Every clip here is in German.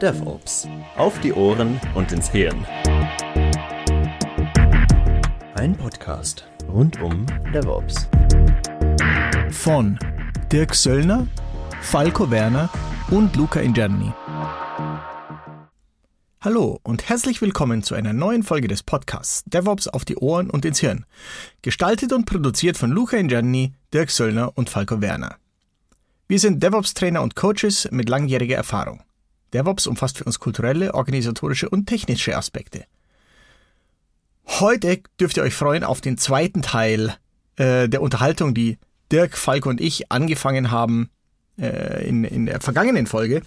DevOps. Auf die Ohren und ins Hirn. Ein Podcast rund um DevOps. Von Dirk Söllner, Falco Werner und Luca Ingerni. Hallo und herzlich willkommen zu einer neuen Folge des Podcasts DevOps auf die Ohren und ins Hirn. Gestaltet und produziert von Luca Ingerni, Dirk Söllner und Falco Werner. Wir sind DevOps-Trainer und Coaches mit langjähriger Erfahrung. DevOps umfasst für uns kulturelle, organisatorische und technische Aspekte. Heute dürft ihr euch freuen auf den zweiten Teil äh, der Unterhaltung, die Dirk, Falco und ich angefangen haben äh, in, in der vergangenen Folge,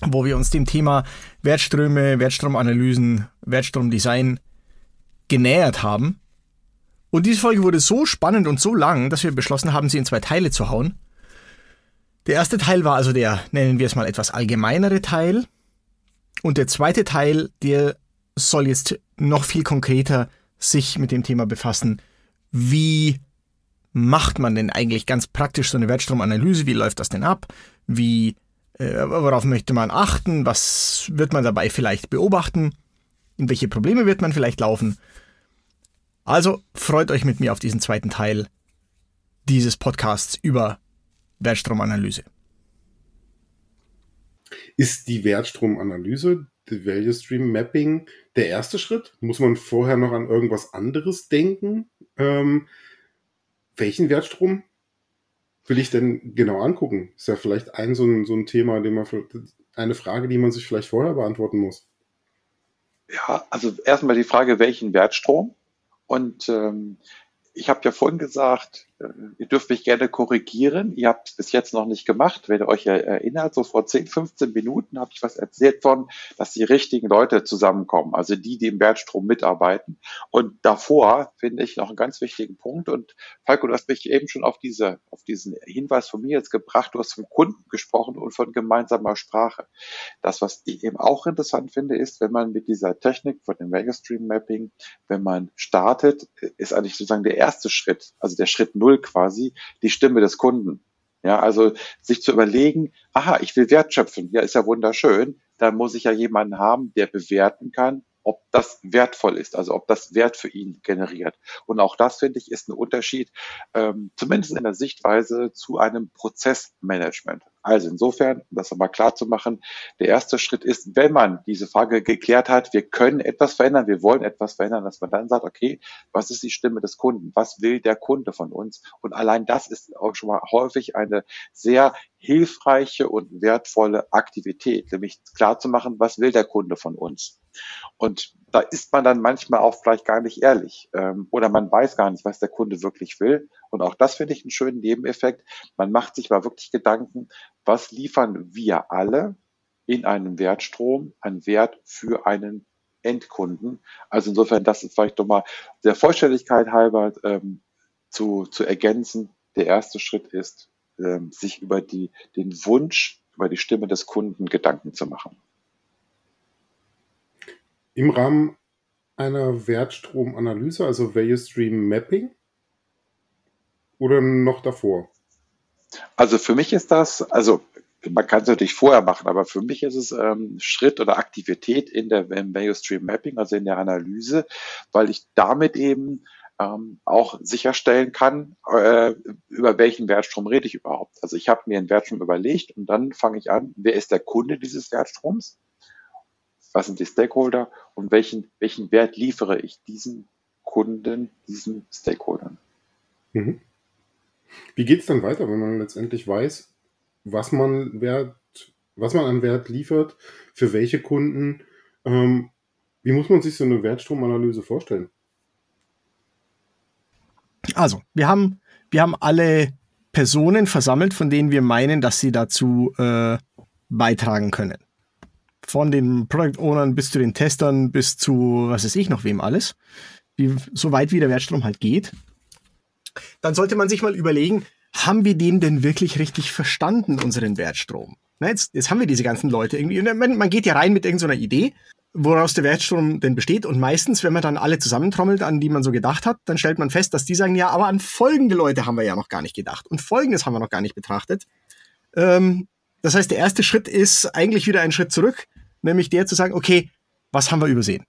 wo wir uns dem Thema Wertströme, Wertstromanalysen, Wertstromdesign genähert haben. Und diese Folge wurde so spannend und so lang, dass wir beschlossen haben, sie in zwei Teile zu hauen. Der erste Teil war also der, nennen wir es mal etwas allgemeinere Teil. Und der zweite Teil, der soll jetzt noch viel konkreter sich mit dem Thema befassen. Wie macht man denn eigentlich ganz praktisch so eine Wertstromanalyse? Wie läuft das denn ab? Wie, äh, worauf möchte man achten? Was wird man dabei vielleicht beobachten? In welche Probleme wird man vielleicht laufen? Also freut euch mit mir auf diesen zweiten Teil dieses Podcasts über Wertstromanalyse. Ist die Wertstromanalyse, die Value Stream Mapping, der erste Schritt? Muss man vorher noch an irgendwas anderes denken? Ähm, welchen Wertstrom will ich denn genau angucken? Ist ja vielleicht ein so ein, so ein Thema, den man eine Frage, die man sich vielleicht vorher beantworten muss. Ja, also erstmal die Frage, welchen Wertstrom? Und ähm, ich habe ja vorhin gesagt, ihr dürft mich gerne korrigieren. Ihr habt es bis jetzt noch nicht gemacht. Wenn ihr euch erinnert, so vor 10, 15 Minuten habe ich was erzählt von, dass die richtigen Leute zusammenkommen, also die, die im Wertstrom mitarbeiten. Und davor finde ich noch einen ganz wichtigen Punkt. Und Falco, du hast mich eben schon auf diese, auf diesen Hinweis von mir jetzt gebracht. Du hast vom Kunden gesprochen und von gemeinsamer Sprache. Das, was ich eben auch interessant finde, ist, wenn man mit dieser Technik von dem Megastream Mapping, wenn man startet, ist eigentlich sozusagen der erste Schritt, also der Schritt null quasi, die Stimme des Kunden. Ja, also sich zu überlegen, aha, ich will Wert schöpfen, ja, ist ja wunderschön, dann muss ich ja jemanden haben, der bewerten kann, ob das wertvoll ist, also ob das Wert für ihn generiert. Und auch das, finde ich, ist ein Unterschied, ähm, zumindest in der Sichtweise zu einem Prozessmanagement. Also insofern, um das nochmal klar zu machen, der erste Schritt ist, wenn man diese Frage geklärt hat, wir können etwas verändern, wir wollen etwas verändern, dass man dann sagt, okay, was ist die Stimme des Kunden? Was will der Kunde von uns? Und allein das ist auch schon mal häufig eine sehr hilfreiche und wertvolle Aktivität, nämlich klar zu machen, was will der Kunde von uns? Und da ist man dann manchmal auch vielleicht gar nicht ehrlich ähm, oder man weiß gar nicht, was der Kunde wirklich will. Und auch das finde ich einen schönen Nebeneffekt. Man macht sich mal wirklich Gedanken, was liefern wir alle in einem Wertstrom an Wert für einen Endkunden. Also insofern, das ist vielleicht nochmal der Vollständigkeit halber ähm, zu, zu ergänzen. Der erste Schritt ist, ähm, sich über die, den Wunsch, über die Stimme des Kunden Gedanken zu machen. Im Rahmen einer Wertstromanalyse, also Value Stream Mapping? Oder noch davor? Also für mich ist das, also man kann es natürlich vorher machen, aber für mich ist es ähm, Schritt oder Aktivität in der im Value Stream Mapping, also in der Analyse, weil ich damit eben ähm, auch sicherstellen kann, äh, über welchen Wertstrom rede ich überhaupt. Also ich habe mir einen Wertstrom überlegt und dann fange ich an, wer ist der Kunde dieses Wertstroms? Was sind die Stakeholder und welchen, welchen Wert liefere ich diesen Kunden, diesen Stakeholdern? Mhm. Wie geht es dann weiter, wenn man letztendlich weiß, was man Wert, was man an Wert liefert, für welche Kunden? Ähm, wie muss man sich so eine Wertstromanalyse vorstellen? Also, wir haben, wir haben alle Personen versammelt, von denen wir meinen, dass sie dazu äh, beitragen können. Von den Product Ownern bis zu den Testern bis zu was weiß ich noch wem alles. Wie, so weit wie der Wertstrom halt geht. Dann sollte man sich mal überlegen, haben wir den denn wirklich richtig verstanden, unseren Wertstrom? Na, jetzt, jetzt haben wir diese ganzen Leute irgendwie. Man, man geht ja rein mit irgendeiner Idee woraus der Wertstrom denn besteht. Und meistens, wenn man dann alle zusammentrommelt, an die man so gedacht hat, dann stellt man fest, dass die sagen, ja, aber an folgende Leute haben wir ja noch gar nicht gedacht. Und folgendes haben wir noch gar nicht betrachtet. Ähm, Das heißt, der erste Schritt ist eigentlich wieder ein Schritt zurück, nämlich der zu sagen, okay, was haben wir übersehen?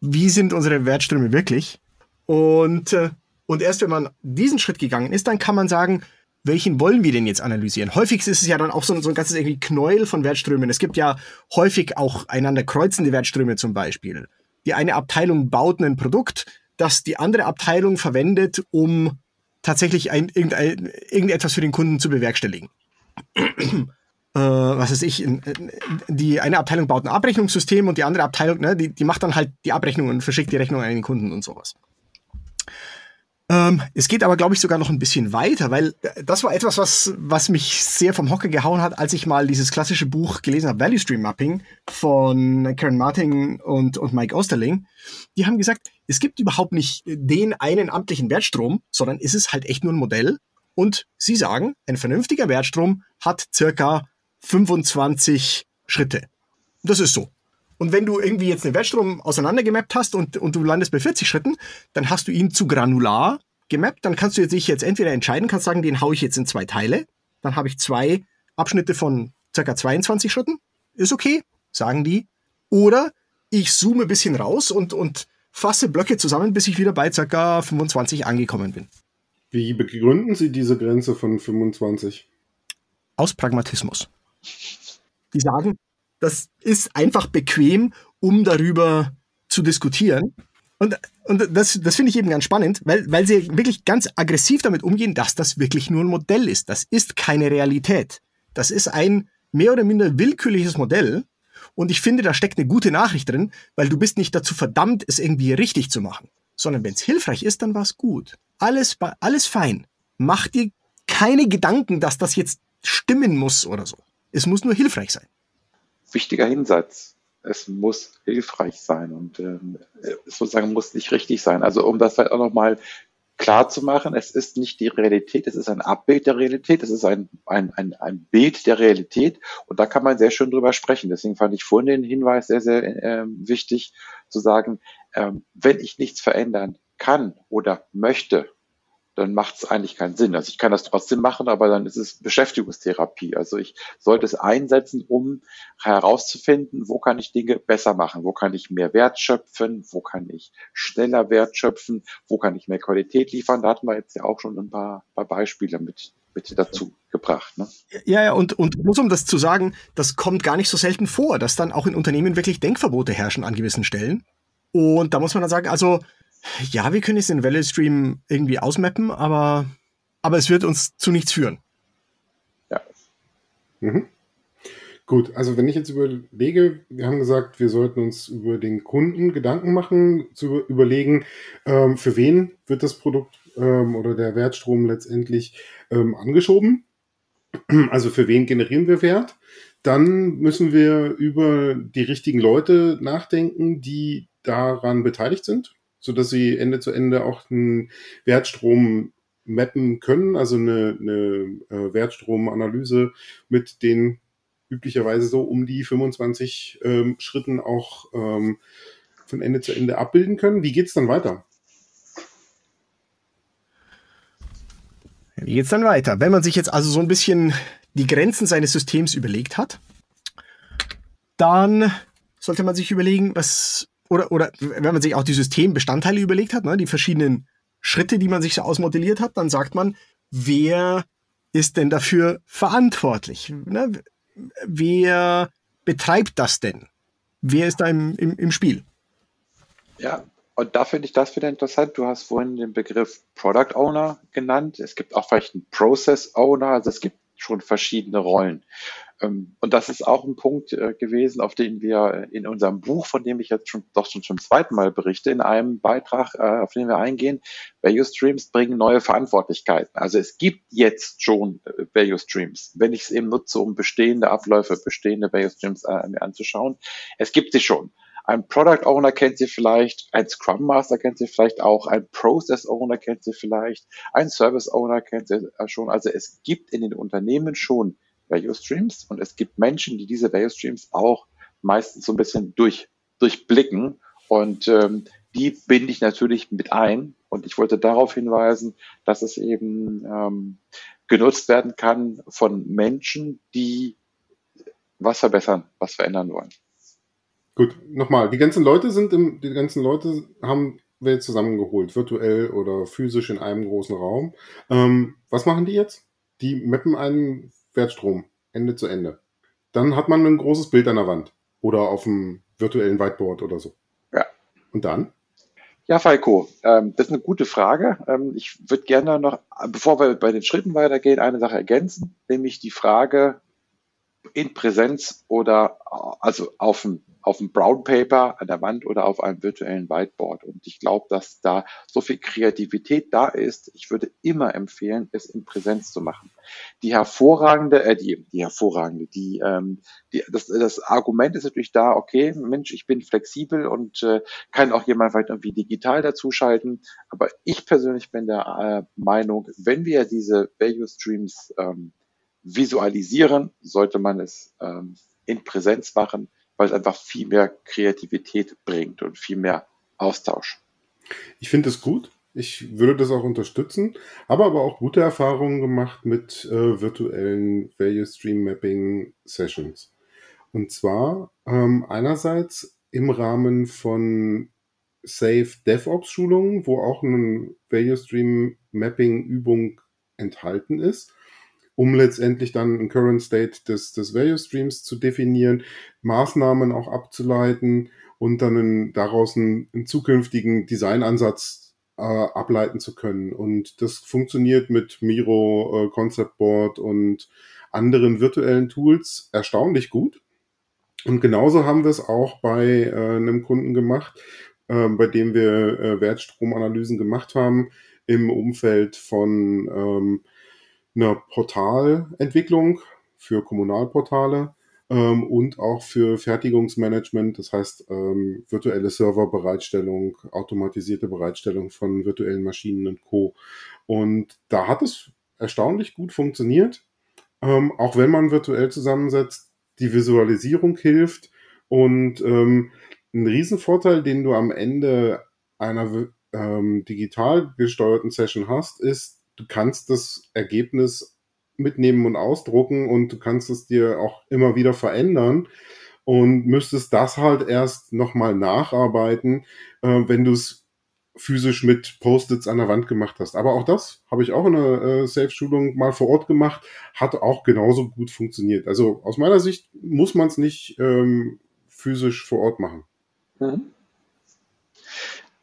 Wie sind unsere Wertströme wirklich? Und, äh, und erst wenn man diesen Schritt gegangen ist, dann kann man sagen, welchen wollen wir denn jetzt analysieren? Häufig ist es ja dann auch so, so ein ganzes irgendwie Knäuel von Wertströmen. Es gibt ja häufig auch einander kreuzende Wertströme zum Beispiel. Die eine Abteilung baut ein Produkt, das die andere Abteilung verwendet, um tatsächlich ein, irgendein, irgendetwas für den Kunden zu bewerkstelligen. Äh, was weiß ich, die eine Abteilung baut ein Abrechnungssystem und die andere Abteilung, ne, die, die macht dann halt die Abrechnung und verschickt die Rechnung an den Kunden und sowas. Ähm, es geht aber, glaube ich, sogar noch ein bisschen weiter, weil das war etwas, was, was mich sehr vom Hocker gehauen hat, als ich mal dieses klassische Buch gelesen habe, Value Stream Mapping von Karen Martin und, und Mike Osterling. Die haben gesagt, es gibt überhaupt nicht den einen amtlichen Wertstrom, sondern es ist halt echt nur ein Modell. Und sie sagen, ein vernünftiger Wertstrom hat circa 25 Schritte. Das ist so. Und wenn du irgendwie jetzt einen Wertstrom auseinandergemappt hast und, und du landest bei 40 Schritten, dann hast du ihn zu granular gemappt. Dann kannst du dich jetzt entweder entscheiden, kannst sagen, den haue ich jetzt in zwei Teile. Dann habe ich zwei Abschnitte von circa 22 Schritten. Ist okay, sagen die. Oder ich zoome ein bisschen raus und, und fasse Blöcke zusammen, bis ich wieder bei circa 25 angekommen bin. Wie begründen Sie diese Grenze von 25? Aus Pragmatismus. Die sagen, das ist einfach bequem, um darüber zu diskutieren. Und, und das, das finde ich eben ganz spannend, weil, weil sie wirklich ganz aggressiv damit umgehen, dass das wirklich nur ein Modell ist. Das ist keine Realität. Das ist ein mehr oder minder willkürliches Modell. Und ich finde, da steckt eine gute Nachricht drin, weil du bist nicht dazu verdammt, es irgendwie richtig zu machen. Sondern wenn es hilfreich ist, dann war es gut. Alles, alles fein. Mach dir keine Gedanken, dass das jetzt stimmen muss oder so. Es muss nur hilfreich sein wichtiger Hinsatz. Es muss hilfreich sein und ähm, sozusagen muss nicht richtig sein. Also um das halt auch nochmal klar zu machen, es ist nicht die Realität, es ist ein Abbild der Realität, es ist ein, ein, ein, ein Bild der Realität und da kann man sehr schön drüber sprechen. Deswegen fand ich vorhin den Hinweis sehr, sehr äh, wichtig zu sagen, ähm, wenn ich nichts verändern kann oder möchte, dann macht es eigentlich keinen Sinn. Also ich kann das trotzdem machen, aber dann ist es Beschäftigungstherapie. Also ich sollte es einsetzen, um herauszufinden, wo kann ich Dinge besser machen, wo kann ich mehr Wert schöpfen, wo kann ich schneller Wert schöpfen, wo kann ich mehr Qualität liefern. Da hatten wir jetzt ja auch schon ein paar, paar Beispiele mit, mit dazu gebracht. Ne? Ja, ja, und, und muss um das zu sagen, das kommt gar nicht so selten vor, dass dann auch in Unternehmen wirklich Denkverbote herrschen an gewissen Stellen. Und da muss man dann sagen, also ja, wir können jetzt den Value Stream irgendwie ausmappen, aber, aber es wird uns zu nichts führen. Ja. Mhm. Gut, also wenn ich jetzt überlege, wir haben gesagt, wir sollten uns über den Kunden Gedanken machen, zu überlegen, ähm, für wen wird das Produkt ähm, oder der Wertstrom letztendlich ähm, angeschoben. Also für wen generieren wir Wert? Dann müssen wir über die richtigen Leute nachdenken, die daran beteiligt sind so dass sie Ende zu Ende auch einen Wertstrom mappen können, also eine, eine äh, Wertstromanalyse mit den üblicherweise so um die 25 ähm, Schritten auch ähm, von Ende zu Ende abbilden können. Wie geht's dann weiter? Wie geht's dann weiter? Wenn man sich jetzt also so ein bisschen die Grenzen seines Systems überlegt hat, dann sollte man sich überlegen, was oder, oder wenn man sich auch die Systembestandteile überlegt hat, ne, die verschiedenen Schritte, die man sich so ausmodelliert hat, dann sagt man, wer ist denn dafür verantwortlich? Ne? Wer betreibt das denn? Wer ist da im, im, im Spiel? Ja, und da finde ich das wieder interessant. Du hast vorhin den Begriff Product Owner genannt. Es gibt auch vielleicht einen Process Owner. Also es gibt schon verschiedene Rollen. Ähm, und das ist auch ein Punkt äh, gewesen, auf den wir in unserem Buch, von dem ich jetzt schon doch schon zum zweiten Mal berichte, in einem Beitrag, äh, auf den wir eingehen, Value Streams bringen neue Verantwortlichkeiten. Also es gibt jetzt schon äh, Value Streams, wenn ich es eben nutze, um bestehende Abläufe, bestehende Value Streams mir anzuschauen. Es gibt sie schon. Ein Product Owner kennt sie vielleicht, ein Scrum Master kennt sie vielleicht auch, ein Process Owner kennt sie vielleicht, ein Service Owner kennt sie schon. Also es gibt in den Unternehmen schon Value Streams und es gibt Menschen, die diese Value Streams auch meistens so ein bisschen durch, durchblicken und ähm, die binde ich natürlich mit ein und ich wollte darauf hinweisen, dass es eben ähm, genutzt werden kann von Menschen, die was verbessern, was verändern wollen. Gut, nochmal, die ganzen Leute sind im, die ganzen Leute haben wir zusammengeholt, virtuell oder physisch in einem großen Raum. Ähm, was machen die jetzt? Die mappen einen Wertstrom, Ende zu Ende. Dann hat man ein großes Bild an der Wand oder auf dem virtuellen Whiteboard oder so. Ja. Und dann? Ja, Falco, ähm, das ist eine gute Frage. Ähm, ich würde gerne noch, bevor wir bei den Schritten weitergehen, eine Sache ergänzen, nämlich die Frage in Präsenz oder also auf dem auf dem Brown Paper an der Wand oder auf einem virtuellen Whiteboard. Und ich glaube, dass da so viel Kreativität da ist. Ich würde immer empfehlen, es in Präsenz zu machen. Die hervorragende, äh, die, die hervorragende, die, ähm, die das, das Argument ist natürlich da, okay, Mensch, ich bin flexibel und äh, kann auch jemand vielleicht irgendwie digital dazuschalten. Aber ich persönlich bin der äh, Meinung, wenn wir diese Value Streams ähm, visualisieren, sollte man es ähm, in Präsenz machen weil es einfach viel mehr Kreativität bringt und viel mehr Austausch. Ich finde es gut. Ich würde das auch unterstützen, habe aber auch gute Erfahrungen gemacht mit äh, virtuellen Value Stream Mapping Sessions. Und zwar ähm, einerseits im Rahmen von Safe DevOps Schulungen, wo auch eine Value Stream Mapping Übung enthalten ist um letztendlich dann ein Current State des, des Value Streams zu definieren, Maßnahmen auch abzuleiten und dann einen, daraus einen, einen zukünftigen Designansatz äh, ableiten zu können. Und das funktioniert mit Miro, äh, Concept Board und anderen virtuellen Tools erstaunlich gut. Und genauso haben wir es auch bei äh, einem Kunden gemacht, äh, bei dem wir äh, Wertstromanalysen gemacht haben im Umfeld von ähm, einer Portalentwicklung für Kommunalportale ähm, und auch für Fertigungsmanagement, das heißt ähm, virtuelle Serverbereitstellung, automatisierte Bereitstellung von virtuellen Maschinen und Co. Und da hat es erstaunlich gut funktioniert, ähm, auch wenn man virtuell zusammensetzt, die Visualisierung hilft und ähm, ein Riesenvorteil, den du am Ende einer ähm, digital gesteuerten Session hast, ist, du kannst das Ergebnis mitnehmen und ausdrucken und du kannst es dir auch immer wieder verändern und müsstest das halt erst nochmal nacharbeiten, äh, wenn du es physisch mit Post-its an der Wand gemacht hast. Aber auch das habe ich auch in einer äh, Safe-Schulung mal vor Ort gemacht, hat auch genauso gut funktioniert. Also aus meiner Sicht muss man es nicht ähm, physisch vor Ort machen. Mhm.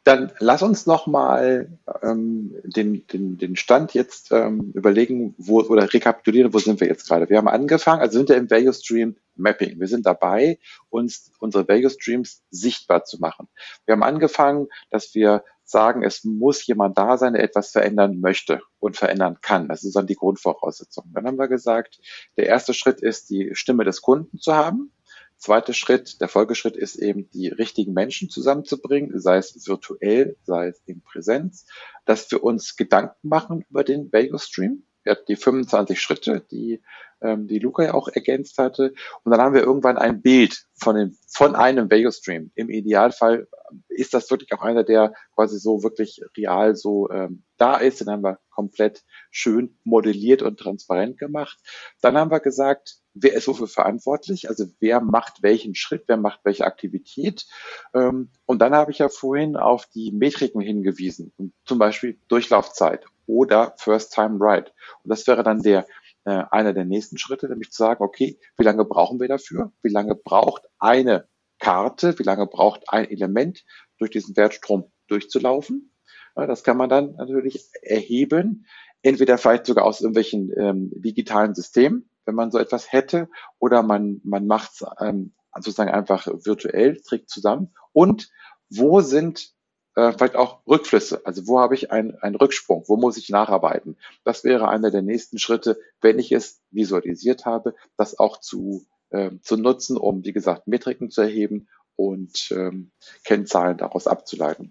Dann lass uns nochmal ähm, den, den, den Stand jetzt ähm, überlegen, wo, oder rekapitulieren, wo sind wir jetzt gerade. Wir haben angefangen, also sind wir im Value Stream Mapping. Wir sind dabei, uns unsere Value Streams sichtbar zu machen. Wir haben angefangen, dass wir sagen, es muss jemand da sein, der etwas verändern möchte und verändern kann. Das ist dann die Grundvoraussetzung. Dann haben wir gesagt, der erste Schritt ist, die Stimme des Kunden zu haben. Zweiter Schritt, der Folgeschritt ist eben, die richtigen Menschen zusammenzubringen, sei es virtuell, sei es in Präsenz, dass wir uns Gedanken machen über den Vago Stream. Wir die 25 Schritte, die ähm, die Luca ja auch ergänzt hatte. Und dann haben wir irgendwann ein Bild von, dem, von einem Vago Stream. Im Idealfall ist das wirklich auch einer, der quasi so wirklich real so ähm, da ist. Den haben wir komplett schön modelliert und transparent gemacht. Dann haben wir gesagt, wer ist wofür verantwortlich? Also wer macht welchen Schritt, wer macht welche Aktivität? Ähm, und dann habe ich ja vorhin auf die Metriken hingewiesen, zum Beispiel Durchlaufzeit oder First Time Ride. Und das wäre dann der äh, einer der nächsten Schritte, nämlich zu sagen, okay, wie lange brauchen wir dafür? Wie lange braucht eine Karte, wie lange braucht ein Element durch diesen Wertstrom durchzulaufen? Das kann man dann natürlich erheben, entweder vielleicht sogar aus irgendwelchen ähm, digitalen Systemen, wenn man so etwas hätte, oder man, man macht es ähm, sozusagen einfach virtuell, trägt zusammen. Und wo sind äh, vielleicht auch Rückflüsse. Also wo habe ich einen, einen Rücksprung? Wo muss ich nacharbeiten? Das wäre einer der nächsten Schritte, wenn ich es visualisiert habe, das auch zu, äh, zu nutzen, um, wie gesagt, Metriken zu erheben und ähm, Kennzahlen daraus abzuleiten.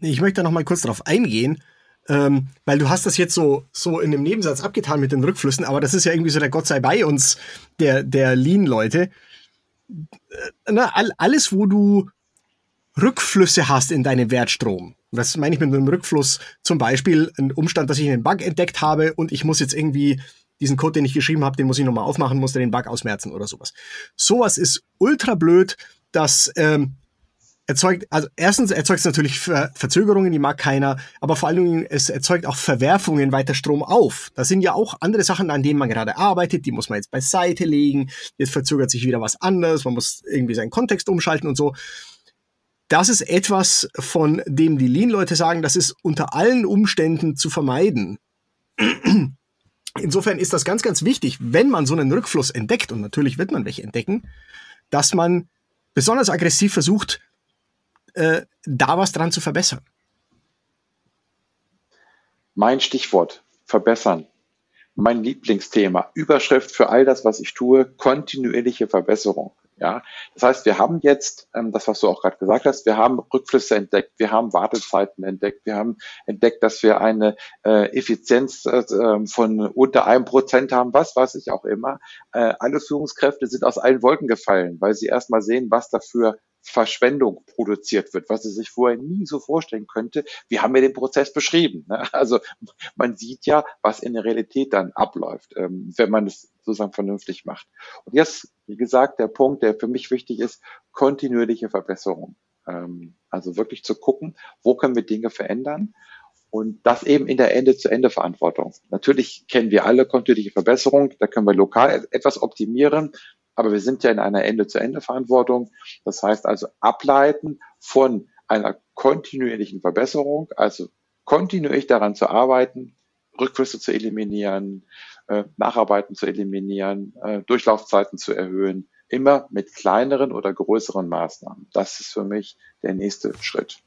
Ich möchte noch mal kurz darauf eingehen, ähm, weil du hast das jetzt so, so in dem Nebensatz abgetan mit den Rückflüssen, aber das ist ja irgendwie so der Gott sei bei uns der, der Lean-Leute. Äh, alles, wo du Rückflüsse hast in deinem Wertstrom. Was meine ich mit einem Rückfluss? Zum Beispiel ein Umstand, dass ich einen Bug entdeckt habe und ich muss jetzt irgendwie diesen Code, den ich geschrieben habe, den muss ich nochmal aufmachen, muss den Bug ausmerzen oder sowas. Sowas ist ultra blöd, dass ähm, erzeugt, also erstens erzeugt es natürlich Ver Verzögerungen, die mag keiner, aber vor allen Dingen es erzeugt auch Verwerfungen weiter Strom auf. Da sind ja auch andere Sachen, an denen man gerade arbeitet, die muss man jetzt beiseite legen, jetzt verzögert sich wieder was anderes, man muss irgendwie seinen Kontext umschalten und so. Das ist etwas, von dem die Lean-Leute sagen, das ist unter allen Umständen zu vermeiden. Insofern ist das ganz, ganz wichtig, wenn man so einen Rückfluss entdeckt, und natürlich wird man welche entdecken, dass man besonders aggressiv versucht, äh, da was dran zu verbessern? Mein Stichwort, verbessern. Mein Lieblingsthema, Überschrift für all das, was ich tue, kontinuierliche Verbesserung. Ja, das heißt, wir haben jetzt, ähm, das was du auch gerade gesagt hast, wir haben Rückflüsse entdeckt, wir haben Wartezeiten entdeckt, wir haben entdeckt, dass wir eine äh, Effizienz äh, ähm, von unter einem Prozent haben, was weiß ich auch immer. Äh, alle Führungskräfte sind aus allen Wolken gefallen, weil sie erstmal sehen, was dafür Verschwendung produziert wird, was sie sich vorher nie so vorstellen könnte. Wir haben ja den Prozess beschrieben. Ne? Also man sieht ja, was in der Realität dann abläuft, ähm, wenn man es sozusagen vernünftig macht. Und jetzt, wie gesagt, der Punkt, der für mich wichtig ist, kontinuierliche Verbesserung. Ähm, also wirklich zu gucken, wo können wir Dinge verändern und das eben in der Ende-zu-Ende-Verantwortung. Natürlich kennen wir alle kontinuierliche Verbesserung, da können wir lokal etwas optimieren, aber wir sind ja in einer Ende-zu-Ende-Verantwortung. Das heißt also ableiten von einer kontinuierlichen Verbesserung, also kontinuierlich daran zu arbeiten, Rückflüsse zu eliminieren, äh, Nacharbeiten zu eliminieren, äh, Durchlaufzeiten zu erhöhen, immer mit kleineren oder größeren Maßnahmen. Das ist für mich der nächste Schritt.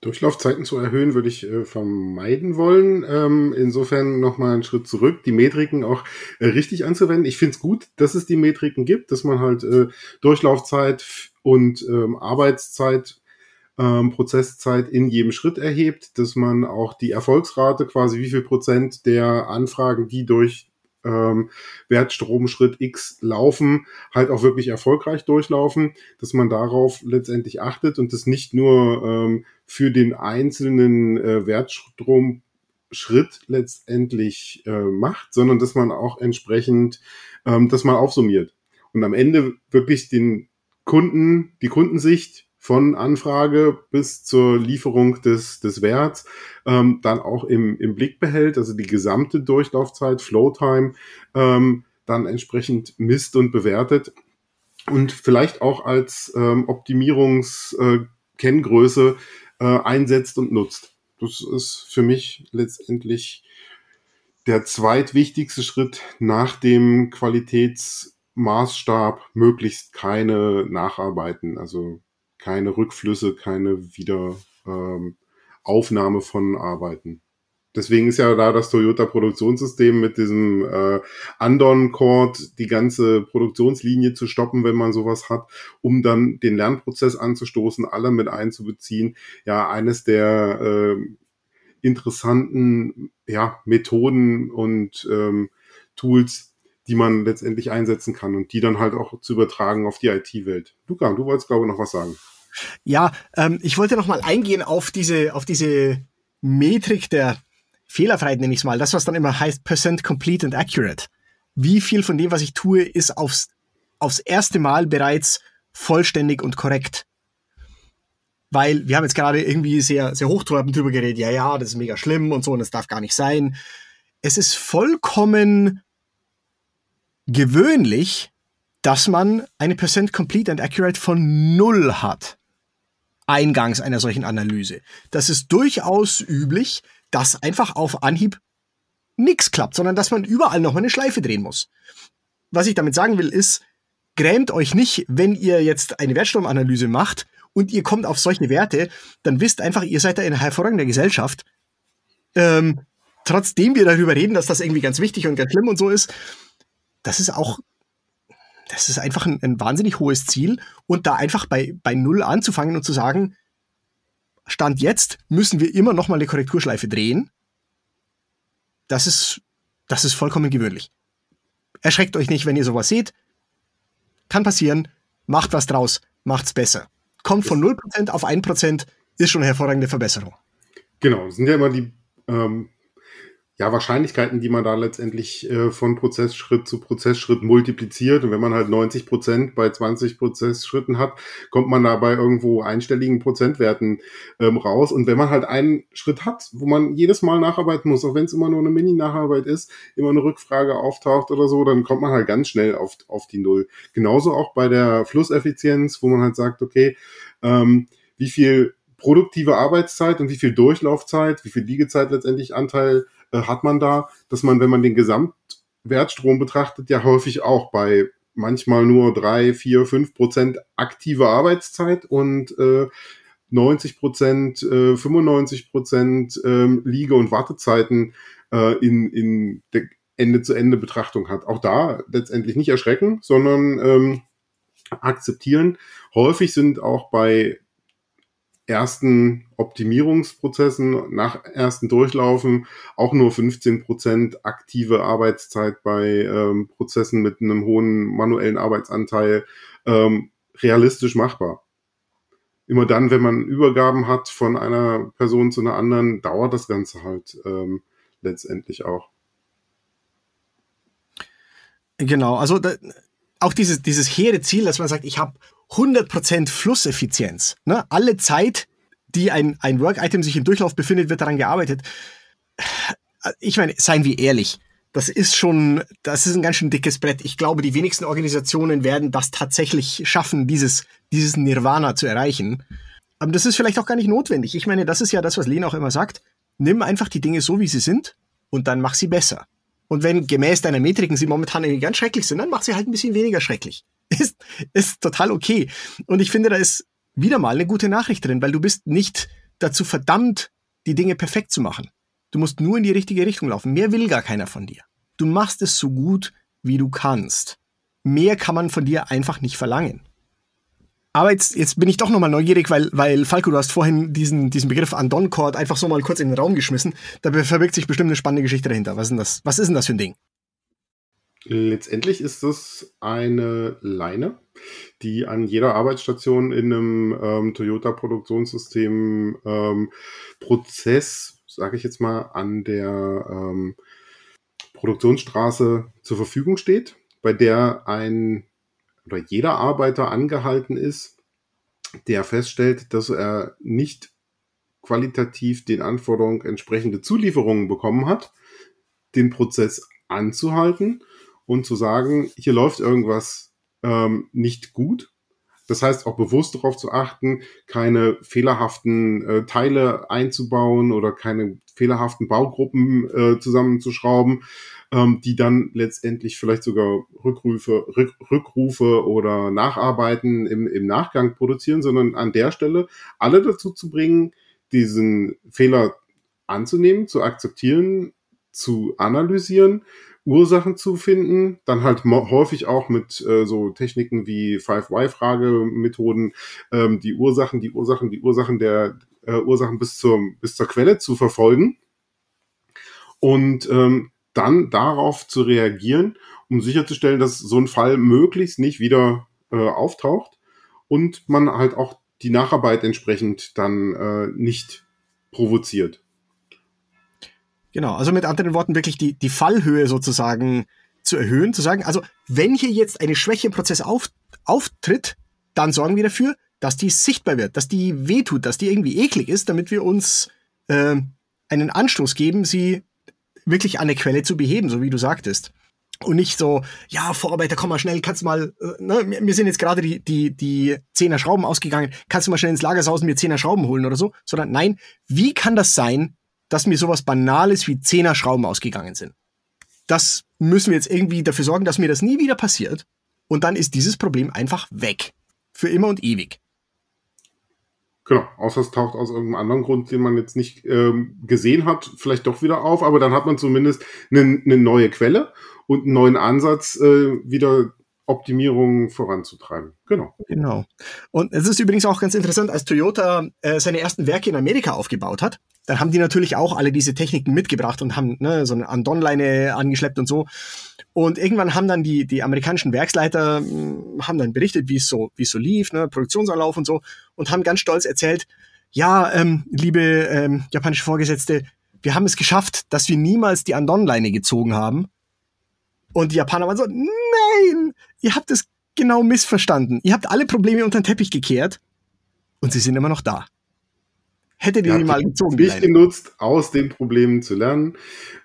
Durchlaufzeiten zu erhöhen, würde ich äh, vermeiden wollen. Ähm, insofern nochmal einen Schritt zurück, die Metriken auch äh, richtig anzuwenden. Ich finde es gut, dass es die Metriken gibt, dass man halt äh, Durchlaufzeit und ähm, Arbeitszeit, ähm, Prozesszeit in jedem Schritt erhebt, dass man auch die Erfolgsrate, quasi wie viel Prozent der Anfragen, die durch ähm, Wertstromschritt X laufen, halt auch wirklich erfolgreich durchlaufen, dass man darauf letztendlich achtet und das nicht nur ähm, für den einzelnen äh, Wertstromschritt letztendlich äh, macht, sondern dass man auch entsprechend ähm, das mal aufsummiert und am Ende wirklich den Kunden, die Kundensicht von Anfrage bis zur Lieferung des, des Werts ähm, dann auch im, im Blick behält, also die gesamte Durchlaufzeit, Flowtime, ähm, dann entsprechend misst und bewertet und vielleicht auch als ähm, Optimierungskenngröße äh, äh, einsetzt und nutzt. Das ist für mich letztendlich der zweitwichtigste Schritt nach dem Qualitätsmaßstab, möglichst keine Nacharbeiten. Also keine Rückflüsse, keine Wiederaufnahme ähm, von Arbeiten. Deswegen ist ja da das Toyota-Produktionssystem mit diesem äh, Andon-Cord die ganze Produktionslinie zu stoppen, wenn man sowas hat, um dann den Lernprozess anzustoßen, alle mit einzubeziehen. Ja, eines der äh, interessanten ja, Methoden und ähm, Tools, die man letztendlich einsetzen kann und die dann halt auch zu übertragen auf die IT-Welt. Luca, du wolltest, glaube ich, noch was sagen. Ja, ähm, ich wollte noch mal eingehen auf diese, auf diese Metrik der Fehlerfreiheit, nenne ich es mal. Das, was dann immer heißt Percent Complete and Accurate. Wie viel von dem, was ich tue, ist aufs, aufs erste Mal bereits vollständig und korrekt? Weil wir haben jetzt gerade irgendwie sehr, sehr hochtrabend drüber geredet. Ja, ja, das ist mega schlimm und so und das darf gar nicht sein. Es ist vollkommen gewöhnlich, dass man eine Percent Complete and Accurate von null hat eingangs einer solchen Analyse. Das ist durchaus üblich, dass einfach auf Anhieb nichts klappt, sondern dass man überall noch mal eine Schleife drehen muss. Was ich damit sagen will, ist, grämt euch nicht, wenn ihr jetzt eine Wertstromanalyse macht und ihr kommt auf solche Werte, dann wisst einfach, ihr seid da in einer hervorragenden Gesellschaft. Ähm, trotzdem wir darüber reden, dass das irgendwie ganz wichtig und ganz schlimm und so ist, das ist auch das ist einfach ein, ein wahnsinnig hohes Ziel und da einfach bei, bei Null anzufangen und zu sagen, Stand jetzt müssen wir immer noch mal eine Korrekturschleife drehen. Das ist, das ist vollkommen gewöhnlich. Erschreckt euch nicht, wenn ihr sowas seht. Kann passieren. Macht was draus. Macht's besser. Kommt von 0% auf 1%, ist schon eine hervorragende Verbesserung. Genau, das sind ja immer die ähm, ja, Wahrscheinlichkeiten, die man da letztendlich äh, von Prozessschritt zu Prozessschritt multipliziert. Und wenn man halt 90 Prozent bei 20 Prozessschritten hat, kommt man da bei irgendwo einstelligen Prozentwerten ähm, raus. Und wenn man halt einen Schritt hat, wo man jedes Mal nacharbeiten muss, auch wenn es immer nur eine Mini-Nacharbeit ist, immer eine Rückfrage auftaucht oder so, dann kommt man halt ganz schnell auf, auf die Null. Genauso auch bei der Flusseffizienz, wo man halt sagt, okay, ähm, wie viel produktive Arbeitszeit und wie viel Durchlaufzeit, wie viel Liegezeit letztendlich Anteil äh, hat man da, dass man, wenn man den Gesamtwertstrom betrachtet, ja häufig auch bei manchmal nur drei, vier, fünf Prozent aktive Arbeitszeit und äh, 90 Prozent, äh, 95 Prozent äh, Liege- und Wartezeiten äh, in, in der Ende-zu-Ende-Betrachtung hat. Auch da letztendlich nicht erschrecken, sondern ähm, akzeptieren. Häufig sind auch bei ersten Optimierungsprozessen nach ersten Durchlaufen auch nur 15 Prozent aktive Arbeitszeit bei ähm, Prozessen mit einem hohen manuellen Arbeitsanteil ähm, realistisch machbar. Immer dann, wenn man Übergaben hat von einer Person zu einer anderen, dauert das Ganze halt ähm, letztendlich auch. Genau, also da, auch dieses, dieses hehre Ziel, dass man sagt, ich habe 100% Flusseffizienz. Ne? Alle Zeit, die ein, ein Work-Item sich im Durchlauf befindet, wird daran gearbeitet. Ich meine, seien wir ehrlich, das ist schon, das ist ein ganz schön dickes Brett. Ich glaube, die wenigsten Organisationen werden das tatsächlich schaffen, dieses, dieses Nirvana zu erreichen. Aber das ist vielleicht auch gar nicht notwendig. Ich meine, das ist ja das, was Lena auch immer sagt. Nimm einfach die Dinge so, wie sie sind und dann mach sie besser. Und wenn gemäß deiner Metriken sie momentan irgendwie ganz schrecklich sind, dann mach sie halt ein bisschen weniger schrecklich. Ist, ist total okay. Und ich finde, da ist wieder mal eine gute Nachricht drin, weil du bist nicht dazu verdammt, die Dinge perfekt zu machen. Du musst nur in die richtige Richtung laufen. Mehr will gar keiner von dir. Du machst es so gut, wie du kannst. Mehr kann man von dir einfach nicht verlangen. Aber jetzt, jetzt bin ich doch nochmal neugierig, weil, weil Falco, du hast vorhin diesen, diesen Begriff Andon-Chord einfach so mal kurz in den Raum geschmissen. Da verbirgt sich bestimmt eine spannende Geschichte dahinter. Was ist denn das, was ist denn das für ein Ding? Letztendlich ist es eine Leine, die an jeder Arbeitsstation in einem ähm, Toyota-Produktionssystem ähm, Prozess, sage ich jetzt mal, an der ähm, Produktionsstraße zur Verfügung steht, bei der ein oder jeder Arbeiter angehalten ist, der feststellt, dass er nicht qualitativ den Anforderungen entsprechende Zulieferungen bekommen hat, den Prozess anzuhalten und zu sagen, hier läuft irgendwas ähm, nicht gut. Das heißt auch bewusst darauf zu achten, keine fehlerhaften äh, Teile einzubauen oder keine fehlerhaften Baugruppen äh, zusammenzuschrauben, ähm, die dann letztendlich vielleicht sogar Rückrufe, Rück, Rückrufe oder Nacharbeiten im, im Nachgang produzieren, sondern an der Stelle alle dazu zu bringen, diesen Fehler anzunehmen, zu akzeptieren, zu analysieren Ursachen zu finden, dann halt häufig auch mit äh, so Techniken wie Five-Why-Fragemethoden ähm, die Ursachen, die Ursachen, die Ursachen der äh, Ursachen bis zur bis zur Quelle zu verfolgen und ähm, dann darauf zu reagieren, um sicherzustellen, dass so ein Fall möglichst nicht wieder äh, auftaucht und man halt auch die Nacharbeit entsprechend dann äh, nicht provoziert. Genau, also mit anderen Worten wirklich die, die Fallhöhe sozusagen zu erhöhen, zu sagen, also wenn hier jetzt eine Schwäche im Prozess auf, auftritt, dann sorgen wir dafür, dass die sichtbar wird, dass die wehtut, dass die irgendwie eklig ist, damit wir uns äh, einen Anstoß geben, sie wirklich an der Quelle zu beheben, so wie du sagtest. Und nicht so, ja, Vorarbeiter, komm mal schnell, kannst mal, äh, ne, mir sind jetzt gerade die, die, die Zehner Schrauben ausgegangen, kannst du mal schnell ins Lager sausen, mir Zehner Schrauben holen oder so, sondern nein, wie kann das sein, dass mir sowas Banales wie Zehner Schrauben ausgegangen sind. Das müssen wir jetzt irgendwie dafür sorgen, dass mir das nie wieder passiert. Und dann ist dieses Problem einfach weg. Für immer und ewig. Genau, außer es taucht aus irgendeinem anderen Grund, den man jetzt nicht ähm, gesehen hat, vielleicht doch wieder auf, aber dann hat man zumindest eine, eine neue Quelle und einen neuen Ansatz, äh, wieder Optimierungen voranzutreiben. Genau. Genau. Und es ist übrigens auch ganz interessant, als Toyota äh, seine ersten Werke in Amerika aufgebaut hat, dann haben die natürlich auch alle diese Techniken mitgebracht und haben ne, so eine Andon-Leine angeschleppt und so. Und irgendwann haben dann die, die amerikanischen Werksleiter mh, hm, haben dann berichtet, wie es so, es so lief, ne, Produktionsanlauf und so, und haben ganz stolz erzählt, ja, ähm, liebe ähm, japanische Vorgesetzte, wir haben es geschafft, dass wir niemals die Andon-Leine gezogen haben. Und die Japaner waren so, nein, ihr habt es genau missverstanden. Ihr habt alle Probleme unter den Teppich gekehrt und sie sind immer noch da. Hättet ihr die mal gezogen? Nicht genutzt, aus den Problemen zu lernen.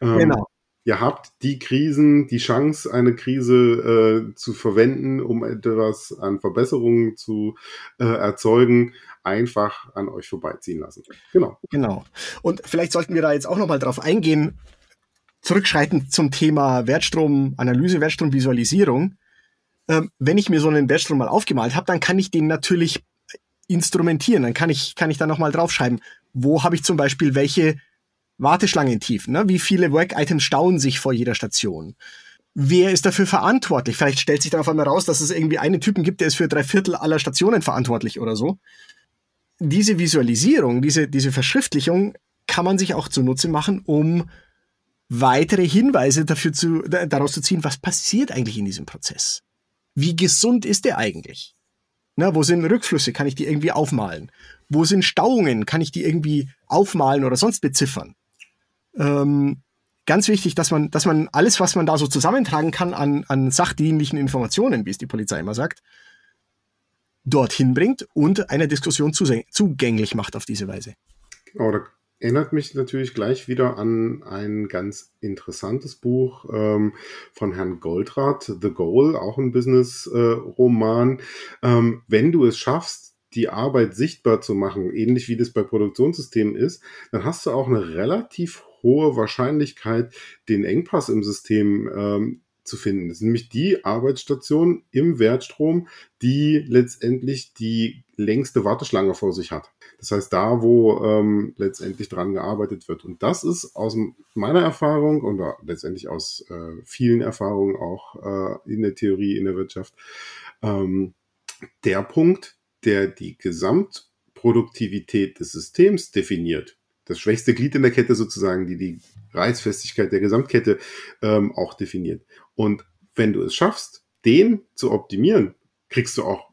Ähm, genau. Ihr habt die Krisen, die Chance, eine Krise äh, zu verwenden, um etwas an Verbesserungen zu äh, erzeugen, einfach an euch vorbeiziehen lassen. Genau. Genau. Und vielleicht sollten wir da jetzt auch nochmal drauf eingehen, zurückschreitend zum Thema Wertstromanalyse, Wertstromvisualisierung. Ähm, wenn ich mir so einen Wertstrom mal aufgemalt habe, dann kann ich den natürlich instrumentieren. Dann kann ich, kann ich da nochmal draufschreiben, wo habe ich zum Beispiel welche Warteschlangentiefen, ne? wie viele Work-Items stauen sich vor jeder Station. Wer ist dafür verantwortlich? Vielleicht stellt sich dann auf einmal raus, dass es irgendwie einen Typen gibt, der ist für drei Viertel aller Stationen verantwortlich oder so. Diese Visualisierung, diese, diese Verschriftlichung kann man sich auch zunutze machen, um weitere Hinweise dafür zu, daraus zu ziehen, was passiert eigentlich in diesem Prozess. Wie gesund ist der eigentlich? Na, wo sind Rückflüsse? Kann ich die irgendwie aufmalen? Wo sind Stauungen? Kann ich die irgendwie aufmalen oder sonst beziffern? Ähm, ganz wichtig, dass man, dass man alles, was man da so zusammentragen kann an, an sachdienlichen Informationen, wie es die Polizei immer sagt, dorthin bringt und einer Diskussion zugänglich macht auf diese Weise. Da erinnert mich natürlich gleich wieder an ein ganz interessantes Buch ähm, von Herrn Goldrath, The Goal, auch ein Business-Roman. Äh, ähm, wenn du es schaffst, die Arbeit sichtbar zu machen, ähnlich wie das bei Produktionssystemen ist, dann hast du auch eine relativ hohe Wahrscheinlichkeit, den Engpass im System ähm, zu finden. Das ist nämlich die Arbeitsstation im Wertstrom, die letztendlich die längste Warteschlange vor sich hat. Das heißt, da, wo ähm, letztendlich dran gearbeitet wird. Und das ist aus meiner Erfahrung und letztendlich aus äh, vielen Erfahrungen auch äh, in der Theorie, in der Wirtschaft, ähm, der Punkt, der die Gesamtproduktivität des Systems definiert. Das schwächste Glied in der Kette sozusagen, die die Reizfestigkeit der Gesamtkette ähm, auch definiert. Und wenn du es schaffst, den zu optimieren, kriegst du auch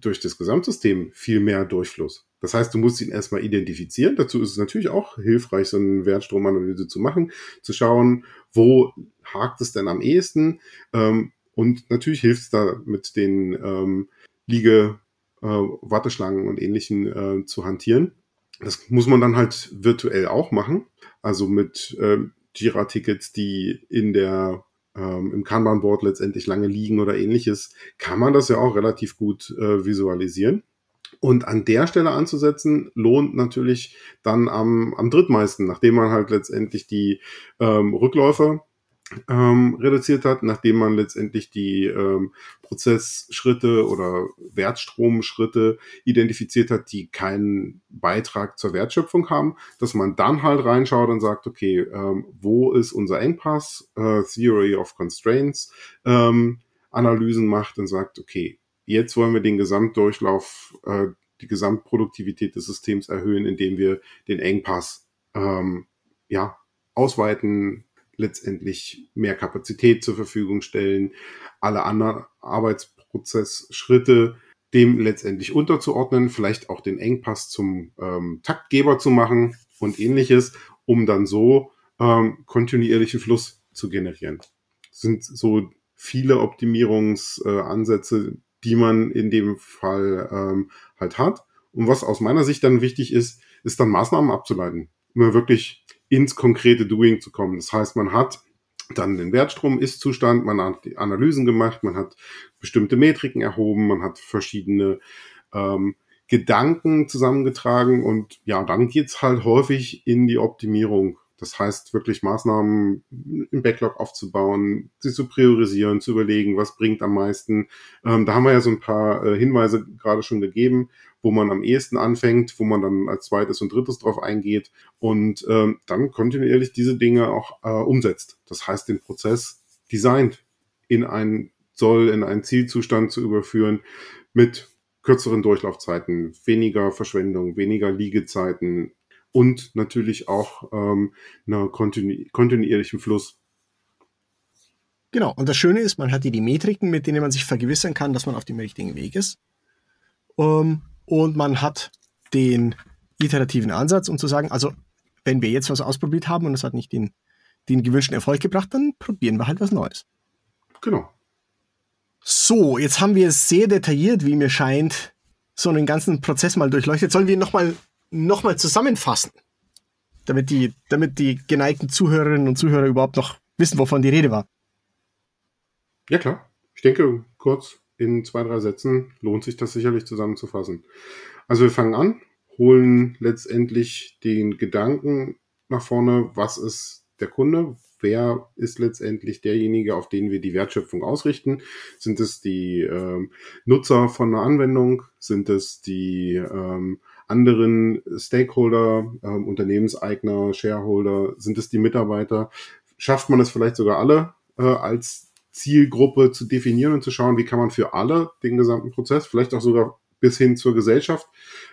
durch das Gesamtsystem viel mehr Durchfluss. Das heißt, du musst ihn erstmal identifizieren. Dazu ist es natürlich auch hilfreich, so eine Wertstromanalyse zu machen, zu schauen, wo hakt es denn am ehesten. Ähm, und natürlich hilft es da mit den ähm, Liege, äh, Warteschlangen und ähnlichen äh, zu hantieren. Das muss man dann halt virtuell auch machen. Also mit äh, Jira-Tickets, die in der ähm, im Kanban-Board letztendlich lange liegen oder ähnliches, kann man das ja auch relativ gut äh, visualisieren. Und an der Stelle anzusetzen, lohnt natürlich dann am, am drittmeisten, nachdem man halt letztendlich die ähm, Rückläufer ähm, reduziert hat, nachdem man letztendlich die ähm, Prozessschritte oder Wertstromschritte identifiziert hat, die keinen Beitrag zur Wertschöpfung haben, dass man dann halt reinschaut und sagt, okay, ähm, wo ist unser Engpass, äh, Theory of Constraints, ähm, Analysen macht und sagt, okay, jetzt wollen wir den Gesamtdurchlauf, äh, die Gesamtproduktivität des Systems erhöhen, indem wir den Engpass ähm, ja, ausweiten, letztendlich mehr Kapazität zur Verfügung stellen, alle anderen Arbeitsprozessschritte dem letztendlich unterzuordnen, vielleicht auch den Engpass zum ähm, Taktgeber zu machen und ähnliches, um dann so ähm, kontinuierlichen Fluss zu generieren. Das sind so viele Optimierungsansätze, die man in dem Fall ähm, halt hat. Und was aus meiner Sicht dann wichtig ist, ist dann Maßnahmen abzuleiten, um wirklich ins konkrete Doing zu kommen. Das heißt, man hat dann den Wertstrom-Ist-Zustand, man hat die Analysen gemacht, man hat bestimmte Metriken erhoben, man hat verschiedene ähm, Gedanken zusammengetragen und ja, dann geht's halt häufig in die Optimierung. Das heißt, wirklich Maßnahmen im Backlog aufzubauen, sie zu priorisieren, zu überlegen, was bringt am meisten. Ähm, da haben wir ja so ein paar äh, Hinweise gerade schon gegeben wo man am ehesten anfängt, wo man dann als zweites und drittes drauf eingeht und ähm, dann kontinuierlich diese Dinge auch äh, umsetzt. Das heißt, den Prozess designt in einen soll in einen Zielzustand zu überführen mit kürzeren Durchlaufzeiten, weniger Verschwendung, weniger Liegezeiten und natürlich auch ähm, einer kontinu kontinuierlichen Fluss. Genau, und das Schöne ist, man hat hier die Metriken, mit denen man sich vergewissern kann, dass man auf dem richtigen Weg ist. Ähm, und man hat den iterativen Ansatz, um zu sagen, also wenn wir jetzt was ausprobiert haben und es hat nicht den, den gewünschten Erfolg gebracht, dann probieren wir halt was Neues. Genau. So, jetzt haben wir sehr detailliert, wie mir scheint, so einen ganzen Prozess mal durchleuchtet. Sollen wir ihn nochmal noch mal zusammenfassen? Damit die, damit die geneigten Zuhörerinnen und Zuhörer überhaupt noch wissen, wovon die Rede war. Ja, klar. Ich denke, kurz in zwei, drei Sätzen lohnt sich das sicherlich zusammenzufassen. Also wir fangen an, holen letztendlich den Gedanken nach vorne, was ist der Kunde, wer ist letztendlich derjenige, auf den wir die Wertschöpfung ausrichten? Sind es die ähm, Nutzer von einer Anwendung? Sind es die ähm, anderen Stakeholder, ähm, Unternehmenseigner, Shareholder? Sind es die Mitarbeiter? Schafft man es vielleicht sogar alle äh, als Zielgruppe zu definieren und zu schauen, wie kann man für alle den gesamten Prozess, vielleicht auch sogar bis hin zur Gesellschaft,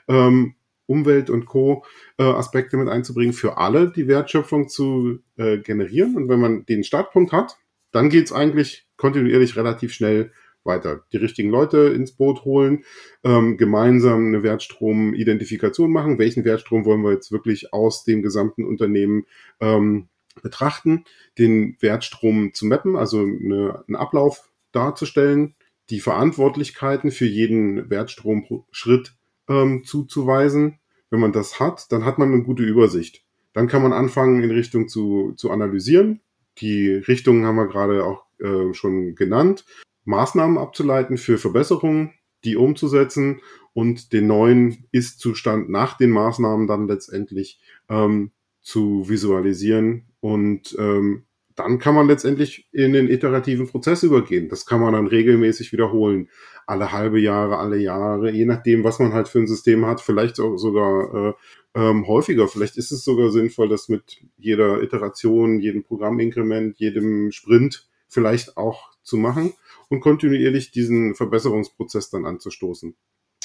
ähm, Umwelt und Co. Äh, Aspekte mit einzubringen, für alle die Wertschöpfung zu äh, generieren. Und wenn man den Startpunkt hat, dann geht's eigentlich kontinuierlich relativ schnell weiter. Die richtigen Leute ins Boot holen, ähm, gemeinsam eine Wertstrom-Identifikation machen. Welchen Wertstrom wollen wir jetzt wirklich aus dem gesamten Unternehmen ähm, betrachten, den Wertstrom zu mappen, also eine, einen Ablauf darzustellen, die Verantwortlichkeiten für jeden Wertstromschritt ähm, zuzuweisen. Wenn man das hat, dann hat man eine gute Übersicht. Dann kann man anfangen, in Richtung zu, zu analysieren. Die Richtungen haben wir gerade auch äh, schon genannt. Maßnahmen abzuleiten für Verbesserungen, die umzusetzen und den neuen Ist-Zustand nach den Maßnahmen dann letztendlich ähm, zu visualisieren und ähm, dann kann man letztendlich in den iterativen Prozess übergehen. Das kann man dann regelmäßig wiederholen. Alle halbe Jahre, alle Jahre, je nachdem, was man halt für ein System hat, vielleicht auch sogar äh, ähm, häufiger. Vielleicht ist es sogar sinnvoll, das mit jeder Iteration, jedem Programminkrement, jedem Sprint vielleicht auch zu machen und kontinuierlich diesen Verbesserungsprozess dann anzustoßen.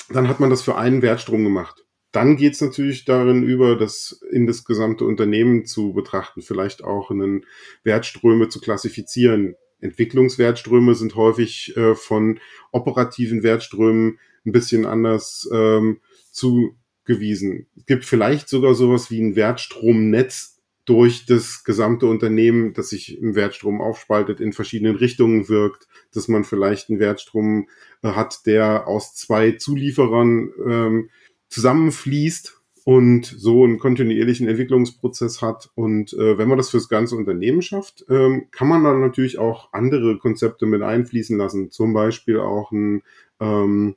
Dann hat man das für einen Wertstrom gemacht. Dann geht es natürlich darin über, das in das gesamte Unternehmen zu betrachten, vielleicht auch einen Wertströme zu klassifizieren. Entwicklungswertströme sind häufig äh, von operativen Wertströmen ein bisschen anders ähm, zugewiesen. Es gibt vielleicht sogar sowas wie ein Wertstromnetz durch das gesamte Unternehmen, das sich im Wertstrom aufspaltet, in verschiedenen Richtungen wirkt, dass man vielleicht einen Wertstrom äh, hat, der aus zwei Zulieferern ähm, zusammenfließt und so einen kontinuierlichen Entwicklungsprozess hat. Und äh, wenn man das fürs ganze Unternehmen schafft, ähm, kann man dann natürlich auch andere Konzepte mit einfließen lassen. Zum Beispiel auch ein ähm,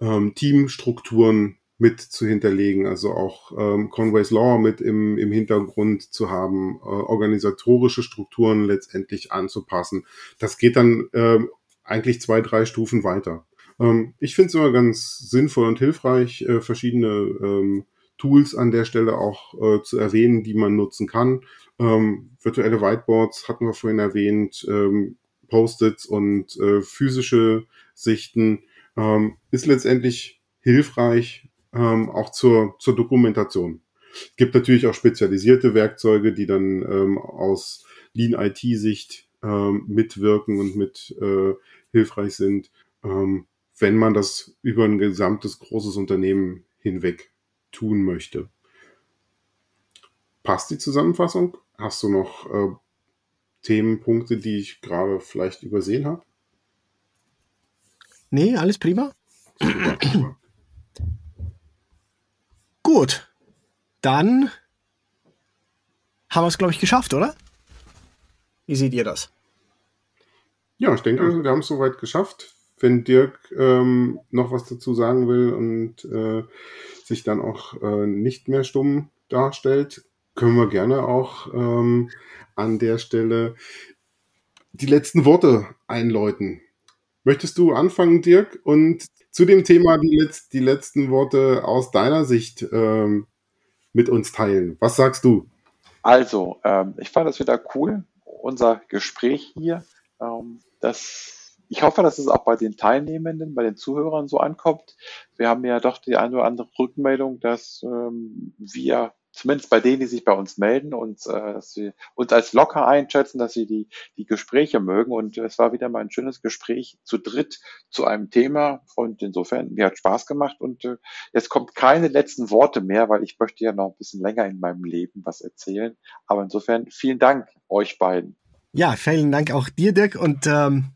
ähm, Teamstrukturen mit zu hinterlegen, also auch ähm, Conway's Law mit im, im Hintergrund zu haben, äh, organisatorische Strukturen letztendlich anzupassen. Das geht dann äh, eigentlich zwei, drei Stufen weiter. Ähm, ich finde es immer ganz sinnvoll und hilfreich, äh, verschiedene ähm, Tools an der Stelle auch äh, zu erwähnen, die man nutzen kann. Ähm, virtuelle Whiteboards hatten wir vorhin erwähnt, ähm, Post-its und äh, physische Sichten ähm, ist letztendlich hilfreich ähm, auch zur, zur Dokumentation. Es gibt natürlich auch spezialisierte Werkzeuge, die dann ähm, aus Lean IT-Sicht ähm, mitwirken und mit äh, hilfreich sind. Ähm, wenn man das über ein gesamtes großes Unternehmen hinweg tun möchte. Passt die Zusammenfassung? Hast du noch äh, Themenpunkte, die ich gerade vielleicht übersehen habe? Nee, alles prima. Gut. Dann haben wir es, glaube ich, geschafft, oder? Wie seht ihr das? Ja, ich denke, wir haben es soweit geschafft wenn Dirk ähm, noch was dazu sagen will und äh, sich dann auch äh, nicht mehr stumm darstellt, können wir gerne auch ähm, an der Stelle die letzten Worte einläuten. Möchtest du anfangen, Dirk, und zu dem Thema die, Letz die letzten Worte aus deiner Sicht ähm, mit uns teilen? Was sagst du? Also, ähm, ich fand das wieder cool, unser Gespräch hier. Ähm, das ich hoffe, dass es auch bei den Teilnehmenden, bei den Zuhörern so ankommt. Wir haben ja doch die eine oder andere Rückmeldung, dass ähm, wir zumindest bei denen, die sich bei uns melden und äh, dass sie uns als locker einschätzen, dass sie die, die Gespräche mögen. Und es war wieder mal ein schönes Gespräch zu dritt zu einem Thema. Und insofern, mir hat Spaß gemacht. Und äh, jetzt kommt keine letzten Worte mehr, weil ich möchte ja noch ein bisschen länger in meinem Leben was erzählen. Aber insofern vielen Dank euch beiden. Ja, vielen Dank auch dir, Dirk. Und ähm,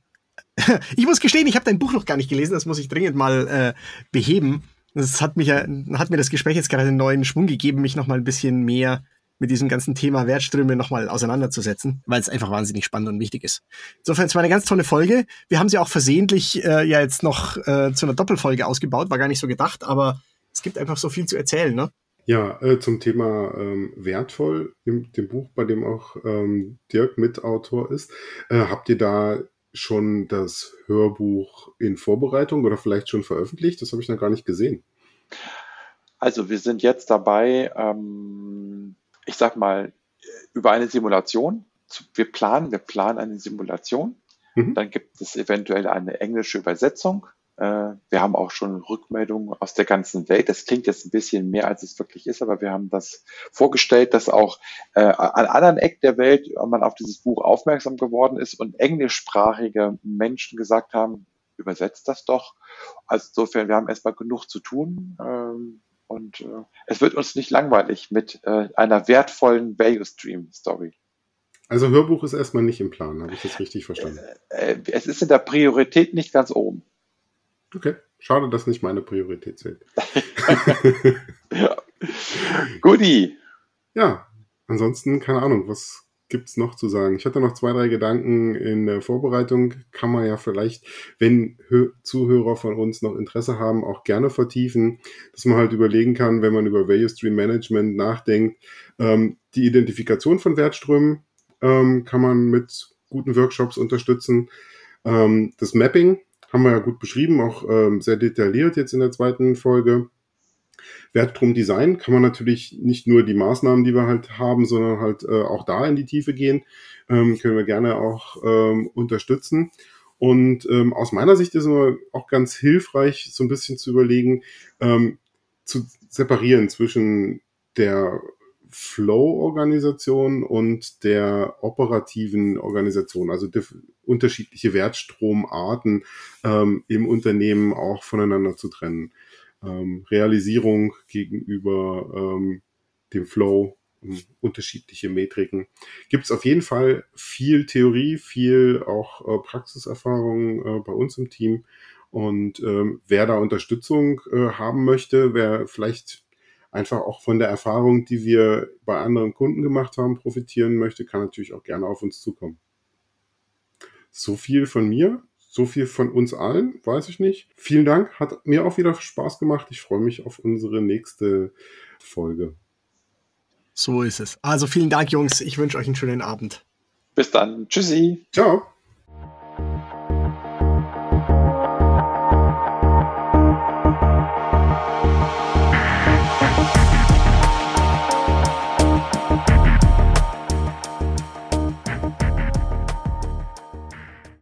ich muss gestehen, ich habe dein Buch noch gar nicht gelesen. Das muss ich dringend mal äh, beheben. Das hat mich hat mir das Gespräch jetzt gerade einen neuen Schwung gegeben, mich noch mal ein bisschen mehr mit diesem ganzen Thema Wertströme nochmal auseinanderzusetzen, weil es einfach wahnsinnig spannend und wichtig ist. Insofern, es war eine ganz tolle Folge. Wir haben sie auch versehentlich äh, ja jetzt noch äh, zu einer Doppelfolge ausgebaut, war gar nicht so gedacht, aber es gibt einfach so viel zu erzählen, ne? Ja, äh, zum Thema ähm, wertvoll, im, dem Buch, bei dem auch ähm, Dirk Mitautor ist, äh, habt ihr da schon das Hörbuch in Vorbereitung oder vielleicht schon veröffentlicht? Das habe ich noch gar nicht gesehen. Also wir sind jetzt dabei, ähm, ich sag mal, über eine Simulation. Wir planen, wir planen eine Simulation. Mhm. Dann gibt es eventuell eine englische Übersetzung. Äh, wir haben auch schon Rückmeldungen aus der ganzen Welt. Das klingt jetzt ein bisschen mehr, als es wirklich ist, aber wir haben das vorgestellt, dass auch äh, an anderen Ecken der Welt man auf dieses Buch aufmerksam geworden ist und englischsprachige Menschen gesagt haben, übersetzt das doch. Also insofern, wir haben erstmal genug zu tun. Ähm, und äh, es wird uns nicht langweilig mit äh, einer wertvollen Value Stream Story. Also Hörbuch ist erstmal nicht im Plan, habe ich das richtig verstanden? Äh, äh, es ist in der Priorität nicht ganz oben. Okay, schade, dass nicht meine Priorität zählt. ja. Guti. Ja, ansonsten keine Ahnung, was gibt's noch zu sagen? Ich hatte noch zwei, drei Gedanken in der Vorbereitung. Kann man ja vielleicht, wenn Hö Zuhörer von uns noch Interesse haben, auch gerne vertiefen, dass man halt überlegen kann, wenn man über Value Stream Management nachdenkt, ähm, die Identifikation von Wertströmen ähm, kann man mit guten Workshops unterstützen. Ähm, das Mapping haben wir ja gut beschrieben, auch ähm, sehr detailliert jetzt in der zweiten Folge. Wertstrom Design kann man natürlich nicht nur die Maßnahmen, die wir halt haben, sondern halt äh, auch da in die Tiefe gehen. Ähm, können wir gerne auch ähm, unterstützen. Und ähm, aus meiner Sicht ist es auch ganz hilfreich, so ein bisschen zu überlegen, ähm, zu separieren zwischen der Flow-Organisation und der operativen Organisation, also unterschiedliche Wertstromarten ähm, im Unternehmen auch voneinander zu trennen ähm, Realisierung gegenüber ähm, dem Flow, um, unterschiedliche Metriken. Gibt es auf jeden Fall viel Theorie, viel auch äh, Praxiserfahrung äh, bei uns im Team. Und ähm, wer da Unterstützung äh, haben möchte, wer vielleicht einfach auch von der Erfahrung, die wir bei anderen Kunden gemacht haben, profitieren möchte, kann natürlich auch gerne auf uns zukommen. So viel von mir. So viel von uns allen, weiß ich nicht. Vielen Dank, hat mir auch wieder Spaß gemacht. Ich freue mich auf unsere nächste Folge. So ist es. Also vielen Dank, Jungs. Ich wünsche euch einen schönen Abend. Bis dann. Tschüssi. Ciao.